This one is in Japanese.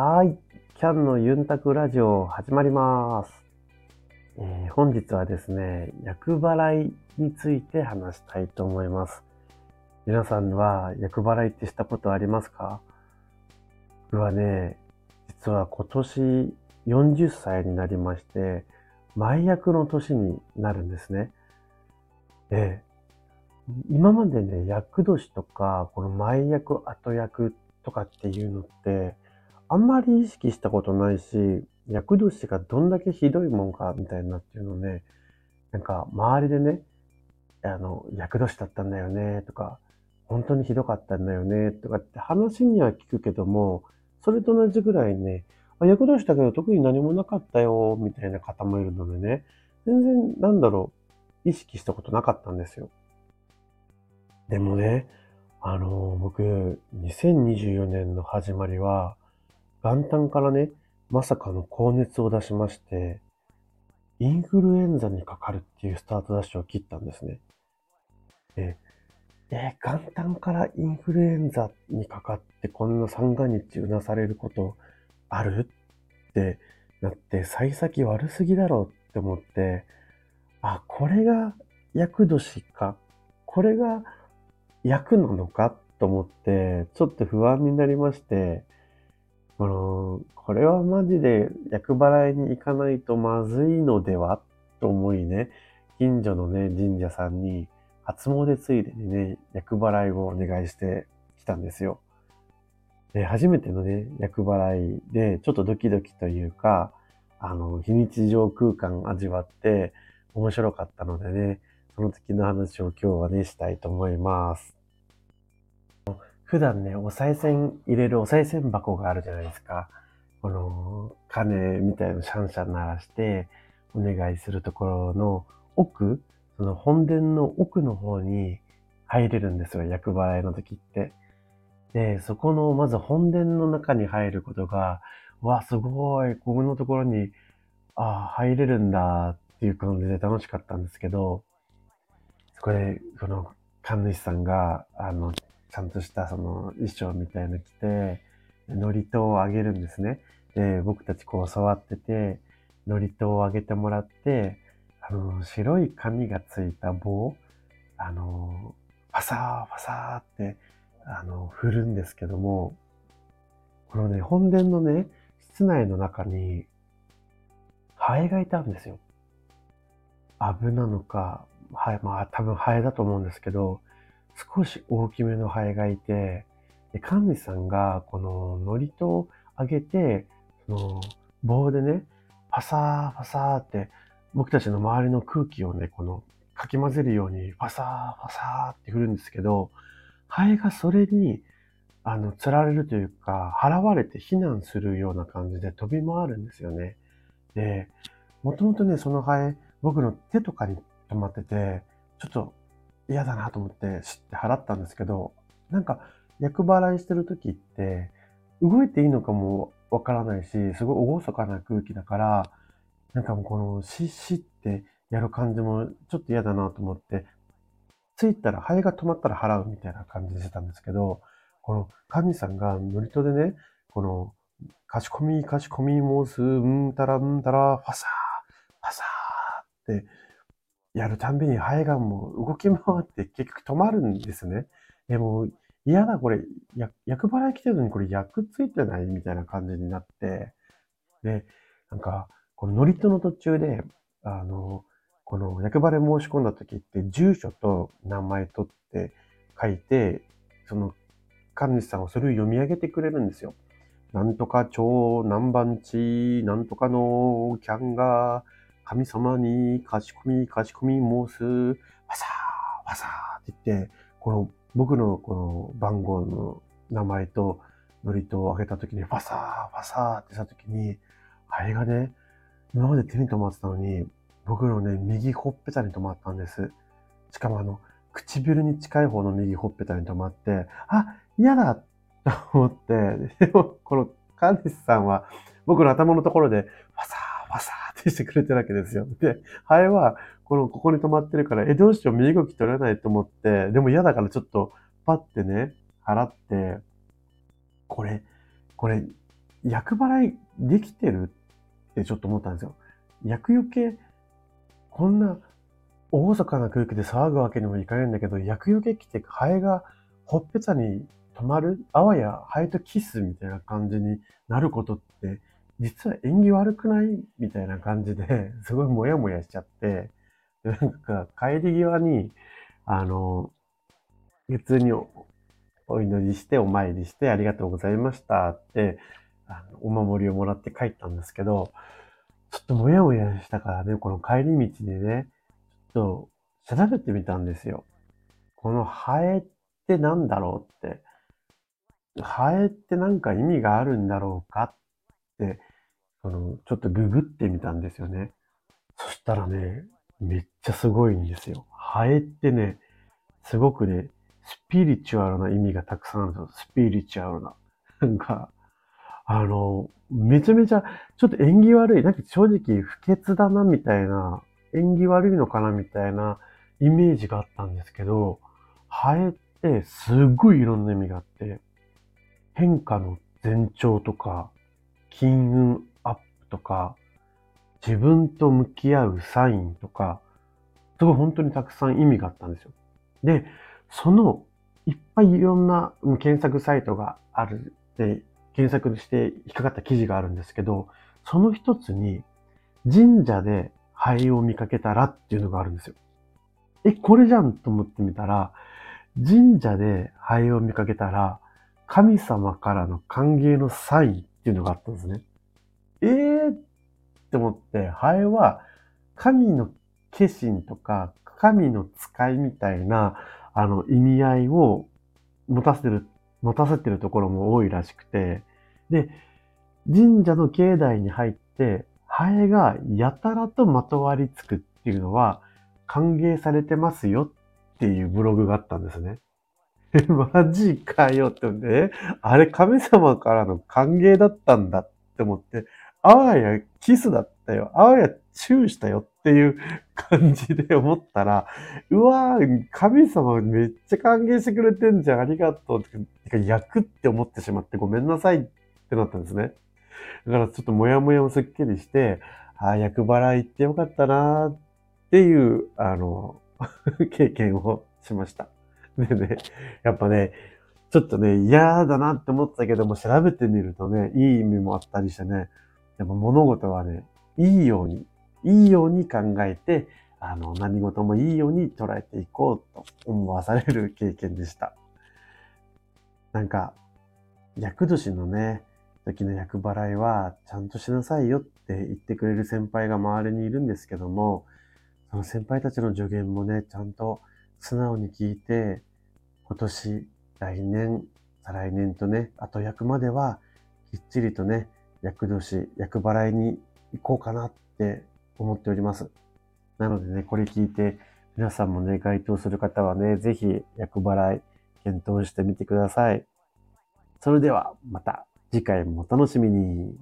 はい。キャンのユンタクラジオ始まります。えー、本日はですね、厄払いについて話したいと思います。皆さんは厄払いってしたことありますか？僕はね、実は今年40歳になりまして、前役の年になるんですね。で、今までね、役年とか、この前役、後役とかっていうのって、あんまり意識したことないし、厄年がどんだけひどいもんか、みたいなっていうのね、なんか周りでね、あの、厄年だったんだよね、とか、本当にひどかったんだよね、とかって話には聞くけども、それと同じぐらいね、あ厄年だけど特に何もなかったよ、みたいな方もいるのでね、全然、なんだろう、意識したことなかったんですよ。でもね、あの、僕、2024年の始まりは、元旦からね、まさかの高熱を出しまして、インフルエンザにかかるっていうスタートダッシュを切ったんですね。で、え、元旦からインフルエンザにかかってこんな三が日うなされることあるってなって、幸先悪すぎだろうって思って、あ、これが厄年か、これが役なのかと思って、ちょっと不安になりまして、この、これはマジで厄払いに行かないとまずいのでは？と思いね、近所のね、神社さんに初詣ついでにね、厄払いをお願いしてきたんですよ。で、初めてのね、厄払いで、ちょっとドキドキというか、あの、非日常空間味わって面白かったのでね、その時の話を今日はね、したいと思います。普段ね、お賽銭入れるお賽銭箱があるじゃないですか。この、鐘みたいなシャンシャン鳴らして、お願いするところの奥、その本殿の奥の方に入れるんですよ、厄払いの時って。で、そこの、まず本殿の中に入ることが、わ、すごい、ここのところに、ああ入れるんだっていう感じで楽しかったんですけど、そこで、この神主さんが、あの、ちゃんとしたその衣装みたいの着て、祝詞をあげるんですね。で、僕たちこう触ってて、祝詞をあげてもらって、あの、白い紙がついた棒、あの、ファサー、ファサーって、あの、振るんですけども、このね、本殿のね、室内の中に、ハエがいたんですよ。アブなのか、ハエ、まあ多分ハエだと思うんですけど、少し大きめのハエがいて、で神主さんがこの祝詞をあげて、その棒でね、パサーパサーって僕たちの周りの空気をね、このかき混ぜるようにパサーパサーって振るんですけど、ハエがそれにあの、釣られるというか、払われて避難するような感じで飛び回るんですよね。で、もともとね、そのハエ、僕の手とかに止まってて、ちょっと嫌だなと思って知って払ったんですけど、なんか、厄払いしてる時って、動いていいのかもわからないし、すごい厳かな空気だから、なんかもうこのシッシってやる感じもちょっと嫌だなと思って、着いたら、ハエが止まったら払うみたいな感じでしてたんですけど、この神さんがノリとでね、この、かしこみ、かしこみ申す、うんたらうんたら、ファサー、ファサーって、やるたんびに肺がも動き回って結局止まるんですね。でも、嫌だ、これ、役払い来てるのにこれ役ついてないみたいな感じになって、で、なんか、この乗りとの途中で、あの、この役払い申し込んだ時って、住所と名前取って書いて、その神主さんはそれを読み上げてくれるんですよ。なんとか町何番地、なんとかのキャンが、神様にかしこみ、かしこみ申す、ファサー、ファサーって言って、この僕のこの番号の名前とノリとを上げたときに、ファサー、ファサーってしたときに、あれがね、今まで手に止まってたのに、僕のね、右ほっぺたに止まったんです。しかもあの、唇に近い方の右ほっぺたに止まって、あ、嫌だと思って、でも、この神主さんは僕の頭のところで、ファサー、ってしてくれてるわけですよ。で、ハエは、この、ここに止まってるから、え、どうしよう、身動き取れないと思って、でも嫌だからちょっと、パってね、払って、これ、これ、厄払いできてるってちょっと思ったんですよ。厄除け、こんな大阪な空気で騒ぐわけにもいかないんだけど、厄除け来てハエがほっぺたに止まるあわやハエとキスみたいな感じになることって、実は縁起悪くない？みたいな感じで、すごいモヤモヤしちゃって、なんか帰り際に、あの、普通にお祈りしてお参りしてありがとうございましたって、あのお守りをもらって帰ったんですけど、ちょっともやもやしたからね、この帰り道でね、ちょっと調べてみたんですよ。このハエって何だろうって。ハエって何か意味があるんだろうかって、その、ちょっとググってみたんですよね。そしたらね、めっちゃすごいんですよ。ハエってね、すごくね、スピリチュアルな意味がたくさんあるんですよ。スピリチュアルな。なんか、あの、めちゃめちゃ、ちょっと縁起悪い。なんか正直不潔だなみたいな、縁起悪いのかなみたいなイメージがあったんですけど、ハエってすっごいいろんな意味があって、変化の前兆とか、金運とか、自分と向き合うサインとか、すごい本当にたくさん意味があったんですよ。で、そのいっぱいいろんな検索サイトがあるで、検索して引っかかった記事があるんですけど、その一つに神社で灰を見かけたらっていうのがあるんですよ。え、これじゃんと思ってみたら、神社で灰を見かけたら、神様からの歓迎のサインっていうのがあったんですね。えーって思って、ハエは神の化身とか神の使いみたいなあの意味合いを持たせてる、持たせてるところも多いらしくて、で、神社の境内に入って、ハエがやたらとまとわりつくっていうのは歓迎されてますよっていうブログがあったんですね。マジかよってね。あれ神様からの歓迎だったんだって思って、あわやキスだったよ。あわやチューしたよっていう感じで思ったら、うわー、神様めっちゃ歓迎してくれてんじゃん。ありがとう。てか、焼くって思ってしまってごめんなさいってなったんですね。だからちょっともやもやもすっきりして、ああ、役払い行ってよかったなーっていう、あの、経験をしました。でね、やっぱね、ちょっとね、嫌だなって思ったけども、調べてみるとね、いい意味もあったりしてね、やっぱ物事はね、いいように、いいように考えて、あの、何事もいいように捉えていこうと思わされる経験でした。なんか、厄年のね、時の厄払いは、ちゃんとしなさいよって言ってくれる先輩が周りにいるんですけども、その先輩たちの助言もね、ちゃんと素直に聞いて、今年、来年、再来年とね、後役までは、きっちりとね、厄年、厄払いに行こうかなって思っております。なのでね、これ聞いて、皆さんもね、該当する方はね、ぜひ厄払い検討してみてください。それではまた次回もお楽しみに。